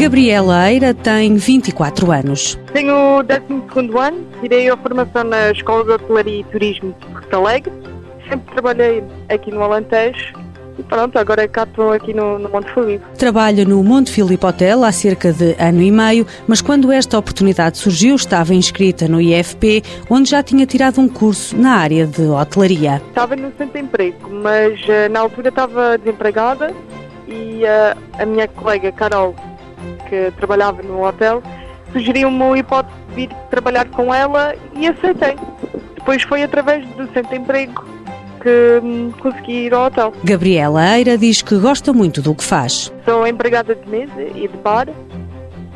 Gabriela Eira tem 24 anos. Tenho o 12 ano, tirei a formação na Escola de Hotelaria e Turismo de Porto Alegre. Sempre trabalhei aqui no Alentejo e pronto, agora cá estou aqui no, no Monte Filipe. Trabalha no Monte Filipe Hotel há cerca de ano e meio, mas quando esta oportunidade surgiu, estava inscrita no IFP, onde já tinha tirado um curso na área de hotelaria. Estava no centro de emprego, mas eh, na altura estava desempregada e eh, a minha colega Carol, que trabalhava no hotel, sugeriu-me a hipótese de vir trabalhar com ela e aceitei. Depois foi através do centro de emprego que hum, consegui ir ao hotel. Gabriela Eira diz que gosta muito do que faz. Sou empregada de mesa e de bar,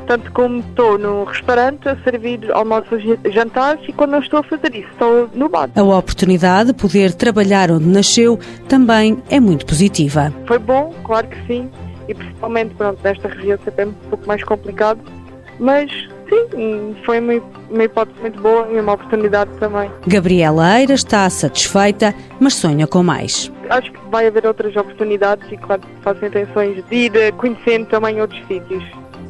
tanto como estou no restaurante a servir almoços e jantares e quando não estou a fazer isso, estou no bar. A oportunidade de poder trabalhar onde nasceu também é muito positiva. Foi bom, claro que sim, e principalmente pronto, nesta região sempre é um pouco mais complicado, mas sim, foi uma, uma hipótese muito boa e uma oportunidade também. Gabriela Eira está satisfeita, mas sonha com mais. Acho que vai haver outras oportunidades e claro que faço intenções de ir eh, conhecendo também outros sítios.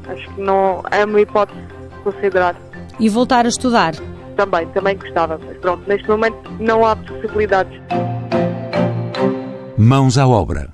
Acho que não é uma hipótese considerar. E voltar a estudar? Também, também gostava, mas pronto, neste momento não há possibilidades. Mãos à obra.